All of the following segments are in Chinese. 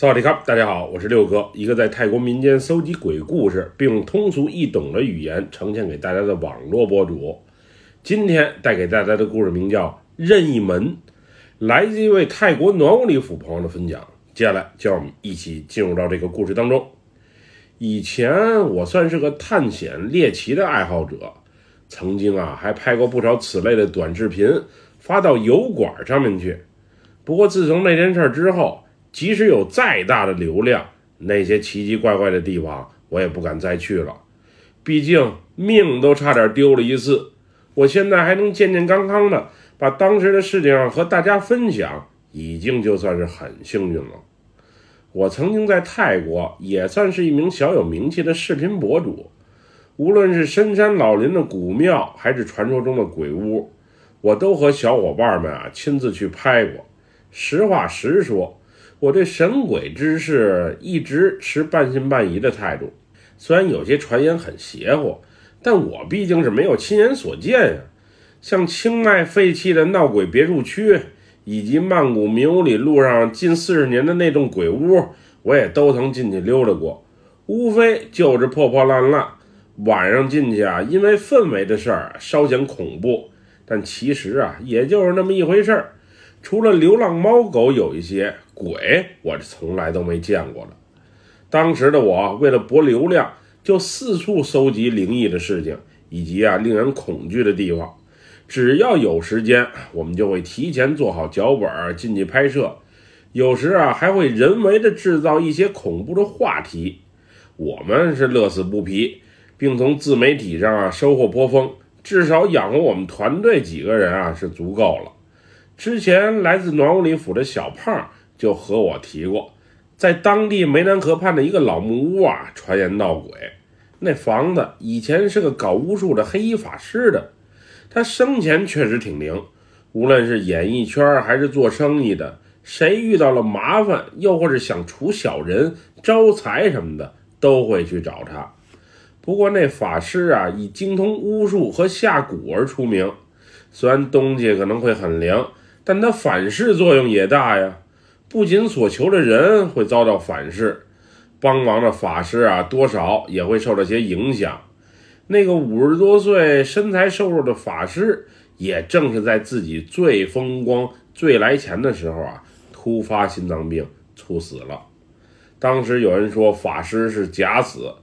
萨瓦迪卡，大家好，我是六哥，一个在泰国民间搜集鬼故事，并用通俗易懂的语言呈现给大家的网络博主。今天带给大家的故事名叫《任意门》，来自一位泰国暖屋里府朋友的分享。接下来，就让我们一起进入到这个故事当中。以前我算是个探险猎奇的爱好者，曾经啊还拍过不少此类的短视频，发到油管上面去。不过自从那件事之后，即使有再大的流量，那些奇奇怪怪的地方我也不敢再去了。毕竟命都差点丢了一次，我现在还能健健康康的把当时的事情和大家分享，已经就算是很幸运了。我曾经在泰国也算是一名小有名气的视频博主，无论是深山老林的古庙，还是传说中的鬼屋，我都和小伙伴们啊亲自去拍过。实话实说。我对神鬼之事一直持半信半疑的态度，虽然有些传言很邪乎，但我毕竟是没有亲眼所见呀。像清迈废弃的闹鬼别墅区，以及曼谷明屋里路上近四十年的那栋鬼屋，我也都曾进去溜达过，无非就是破破烂烂。晚上进去啊，因为氛围的事儿稍显恐怖，但其实啊，也就是那么一回事儿。除了流浪猫狗有一些鬼，我是从来都没见过的。当时的我为了博流量，就四处搜集灵异的事情以及啊令人恐惧的地方。只要有时间，我们就会提前做好脚本进去拍摄。有时啊还会人为的制造一些恐怖的话题。我们是乐此不疲，并从自媒体上啊收获颇丰，至少养活我们团队几个人啊是足够了。之前来自暖屋里府的小胖就和我提过，在当地湄南河畔的一个老木屋啊，传言闹鬼。那房子以前是个搞巫术的黑衣法师的，他生前确实挺灵。无论是演艺圈还是做生意的，谁遇到了麻烦，又或是想除小人、招财什么的，都会去找他。不过那法师啊，以精通巫术和下蛊而出名，虽然东西可能会很灵。但它反噬作用也大呀，不仅所求的人会遭到反噬，帮忙的法师啊，多少也会受到些影响。那个五十多岁、身材瘦弱的法师，也正是在自己最风光、最来钱的时候啊，突发心脏病猝死了。当时有人说法师是假死，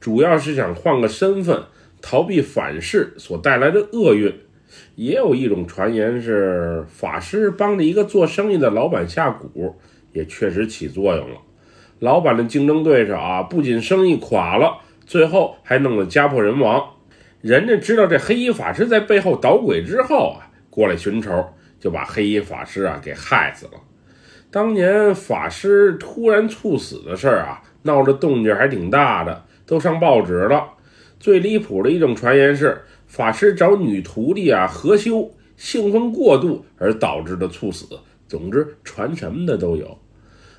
主要是想换个身份，逃避反噬所带来的厄运。也有一种传言是法师帮着一个做生意的老板下蛊，也确实起作用了。老板的竞争对手啊，不仅生意垮了，最后还弄得家破人亡。人家知道这黑衣法师在背后捣鬼之后啊，过来寻仇，就把黑衣法师啊给害死了。当年法师突然猝死的事儿啊，闹得动静还挺大的，都上报纸了。最离谱的一种传言是。法师找女徒弟啊合修，兴奋过度而导致的猝死。总之，传什么的都有。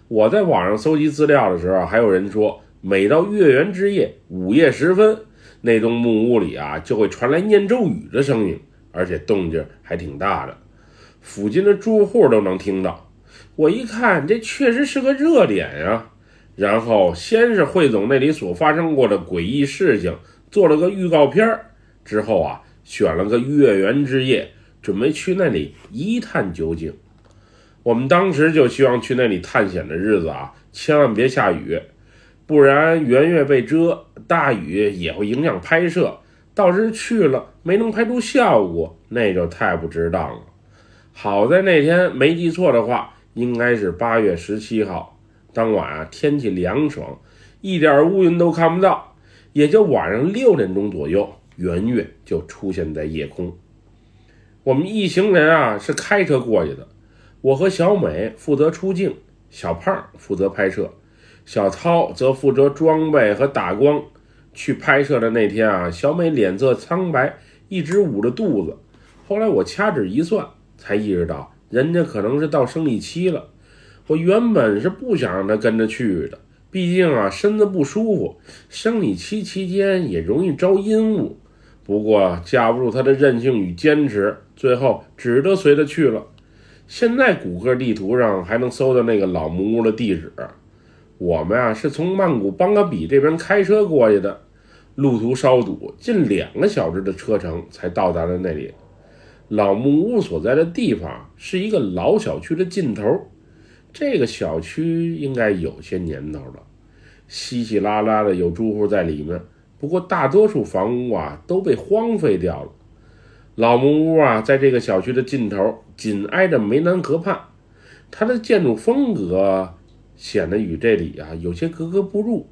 我在网上搜集资料的时候，还有人说，每到月圆之夜，午夜时分，那栋木屋里啊就会传来念咒语的声音，而且动静还挺大的，附近的住户都能听到。我一看，这确实是个热点呀。然后，先是汇总那里所发生过的诡异事情，做了个预告片儿。之后啊，选了个月圆之夜，准备去那里一探究竟。我们当时就希望去那里探险的日子啊，千万别下雨，不然圆月被遮，大雨也会影响拍摄。到时去了没能拍出效果，那就太不值当了。好在那天没记错的话，应该是八月十七号。当晚啊，天气凉爽，一点乌云都看不到，也就晚上六点钟左右。圆月就出现在夜空。我们一行人啊是开车过去的，我和小美负责出镜，小胖负责拍摄，小涛则负责装备和打光。去拍摄的那天啊，小美脸色苍白，一直捂着肚子。后来我掐指一算，才意识到人家可能是到生理期了。我原本是不想让她跟着去的，毕竟啊身子不舒服，生理期期间也容易招阴物。不过架不住他的韧性与坚持，最后只得随他去了。现在谷歌地图上还能搜到那个老木屋的地址。我们啊是从曼谷邦格比这边开车过去的，路途稍堵，近两个小时的车程才到达了那里。老木屋所在的地方是一个老小区的尽头，这个小区应该有些年头了，稀稀拉拉的有住户在里面，不过大多数房屋啊都被荒废掉了。老木屋啊在这个小区的尽头，紧挨着湄南河畔，它的建筑风格。显得与这里啊有些格格不入。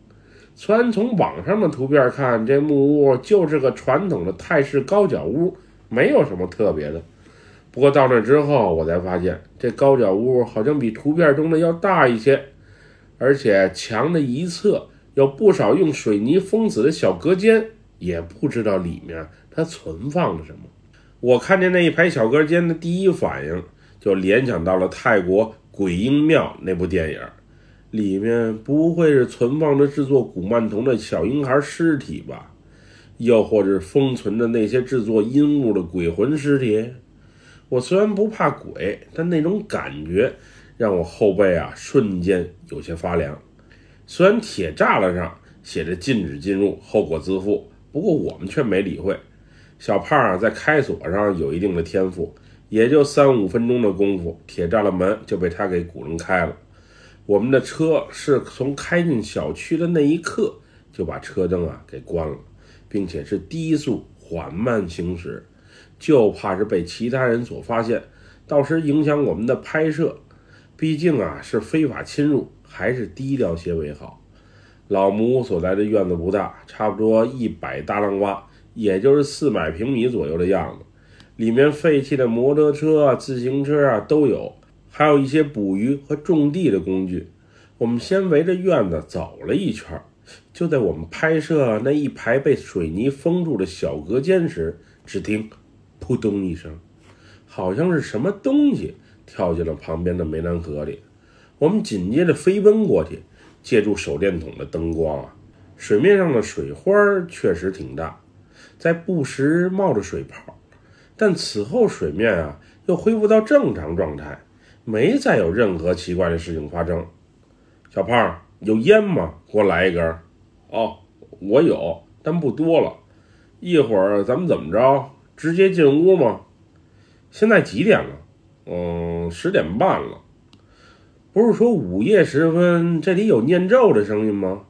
虽然从网上的图片看，这木屋就是个传统的泰式高脚屋，没有什么特别的。不过到那之后，我才发现这高脚屋好像比图片中的要大一些，而且墙的一侧有不少用水泥封死的小隔间，也不知道里面它存放了什么。我看见那一排小隔间的第一反应就联想到了泰国《鬼婴庙》那部电影。里面不会是存放着制作古曼童的小婴孩尸体吧？又或者封存着那些制作阴物的鬼魂尸体？我虽然不怕鬼，但那种感觉让我后背啊瞬间有些发凉。虽然铁栅栏上写着禁止进入，后果自负，不过我们却没理会。小胖啊在开锁上有一定的天赋，也就三五分钟的功夫，铁栅栏门就被他给鼓弄开了。我们的车是从开进小区的那一刻就把车灯啊给关了，并且是低速缓慢行驶，就怕是被其他人所发现，到时影响我们的拍摄。毕竟啊是非法侵入，还是低调些为好。老木屋所在的院子不大，差不多一百大浪瓜，也就是四百平米左右的样子。里面废弃的摩托车啊、自行车啊都有。还有一些捕鱼和种地的工具。我们先围着院子走了一圈，就在我们拍摄那一排被水泥封住的小隔间时，只听“扑通”一声，好像是什么东西跳进了旁边的湄南河里。我们紧接着飞奔过去，借助手电筒的灯光啊，水面上的水花确实挺大，在不时冒着水泡，但此后水面啊又恢复到正常状态。没再有任何奇怪的事情发生。小胖有烟吗？给我来一根。哦，我有，但不多了。一会儿咱们怎么着？直接进屋吗？现在几点了？嗯，十点半了。不是说午夜时分这里有念咒的声音吗？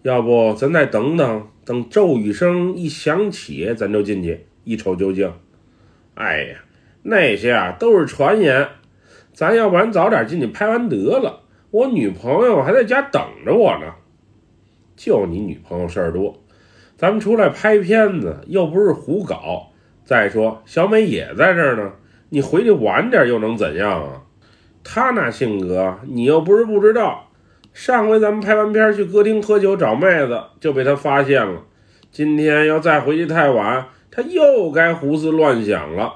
要不咱再等等，等咒语声一响起，咱就进去一瞅究竟。哎呀，那些啊都是传言。咱要不然早点进去拍完得了，我女朋友还在家等着我呢。就你女朋友事儿多，咱们出来拍片子又不是胡搞。再说小美也在这儿呢，你回去晚点又能怎样啊？他那性格你又不是不知道。上回咱们拍完片去歌厅喝酒找妹子，就被他发现了。今天要再回去太晚，他又该胡思乱想了。